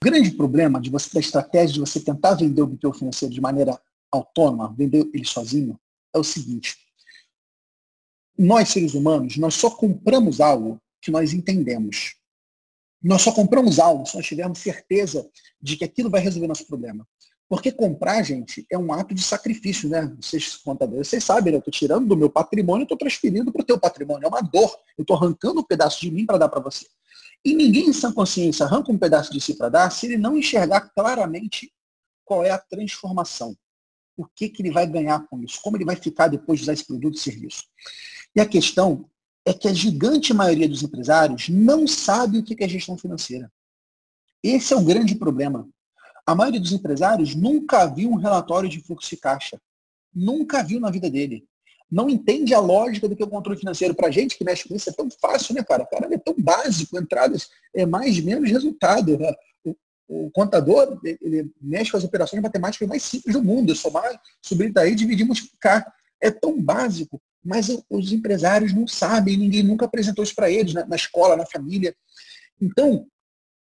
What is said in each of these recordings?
O grande problema de você, da estratégia de você tentar vender o BPO financeiro de maneira autônoma, vender ele sozinho, é o seguinte. Nós, seres humanos, nós só compramos algo que nós entendemos. Nós só compramos algo se nós tivermos certeza de que aquilo vai resolver nosso problema. Porque comprar, gente, é um ato de sacrifício, né? Vocês contadores, vocês sabem, né? eu estou tirando do meu patrimônio, estou transferindo para o teu patrimônio. É uma dor. Eu estou arrancando um pedaço de mim para dar para você. E ninguém em sã consciência arranca um pedaço de si para dar se ele não enxergar claramente qual é a transformação. O que, que ele vai ganhar com isso? Como ele vai ficar depois de usar esse produto e serviço? E a questão é que a gigante maioria dos empresários não sabe o que é gestão financeira. Esse é o grande problema. A maioria dos empresários nunca viu um relatório de fluxo de caixa. Nunca viu na vida dele. Não entende a lógica do que é o controle financeiro. Para gente que mexe com isso é tão fácil, né, cara? Cara, é tão básico. Entradas é mais menos resultado. Né? O, o, contador, ele mexe com as operações matemáticas mais simples do mundo. É somar, subir daí, dividir, multiplicar. É tão básico. Mas os empresários não sabem, ninguém nunca apresentou isso para eles, na, na escola, na família. Então,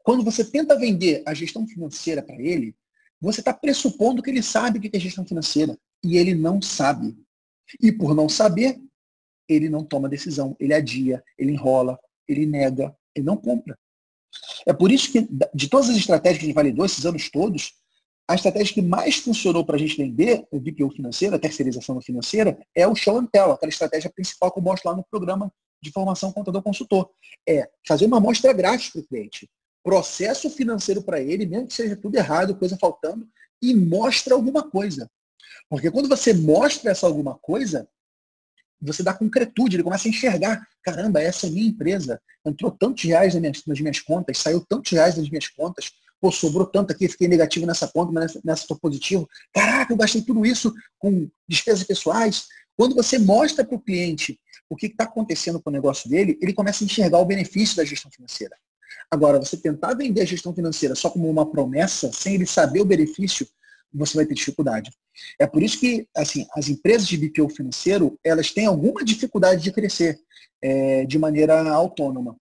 quando você tenta vender a gestão financeira para ele, você está pressupondo que ele sabe o que é gestão financeira. E ele não sabe. E por não saber, ele não toma decisão. Ele adia, ele enrola, ele nega, ele não compra. É por isso que, de todas as estratégias que a gente validou esses anos todos, a estratégia que mais funcionou para a gente vender o BPO financeiro, a terceirização financeira, é o show and tell, aquela estratégia principal que eu mostro lá no programa de formação contador consultor. É fazer uma amostra grátis para o cliente processo financeiro para ele, mesmo que seja tudo errado, coisa faltando, e mostra alguma coisa. Porque quando você mostra essa alguma coisa, você dá concretude, ele começa a enxergar, caramba, essa é minha empresa, entrou tantos reais nas minhas, nas minhas contas, saiu tantos reais das minhas contas, pô, sobrou tanto aqui, fiquei negativo nessa conta, mas nessa estou positivo. Caraca, eu gastei tudo isso com despesas pessoais. Quando você mostra para o cliente o que está acontecendo com o negócio dele, ele começa a enxergar o benefício da gestão financeira. Agora, você tentar vender a gestão financeira só como uma promessa, sem ele saber o benefício, você vai ter dificuldade. É por isso que assim, as empresas de BPO financeiro, elas têm alguma dificuldade de crescer é, de maneira autônoma.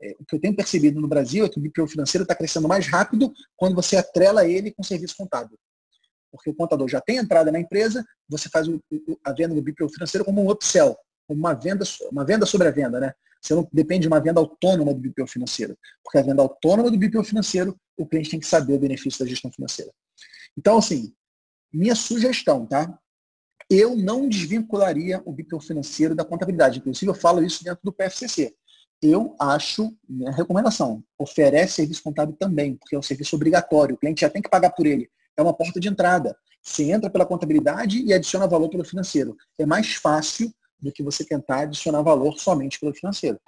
É, o que eu tenho percebido no Brasil é que o BPO financeiro está crescendo mais rápido quando você atrela ele com serviço contábil. Porque o contador já tem entrada na empresa, você faz o, a venda do BPO financeiro como um upsell, como uma venda, uma venda sobre a venda, né? Você não depende de uma venda autônoma do BPO financeiro. Porque a venda autônoma do BPO financeiro, o cliente tem que saber o benefício da gestão financeira. Então, assim, minha sugestão, tá? Eu não desvincularia o BPO financeiro da contabilidade. Inclusive, eu falo isso dentro do PFCC. Eu acho, minha recomendação, oferece serviço contábil também, porque é um serviço obrigatório. O cliente já tem que pagar por ele. É uma porta de entrada. Você entra pela contabilidade e adiciona valor pelo financeiro. É mais fácil do que você tentar adicionar valor somente pelo financeiro.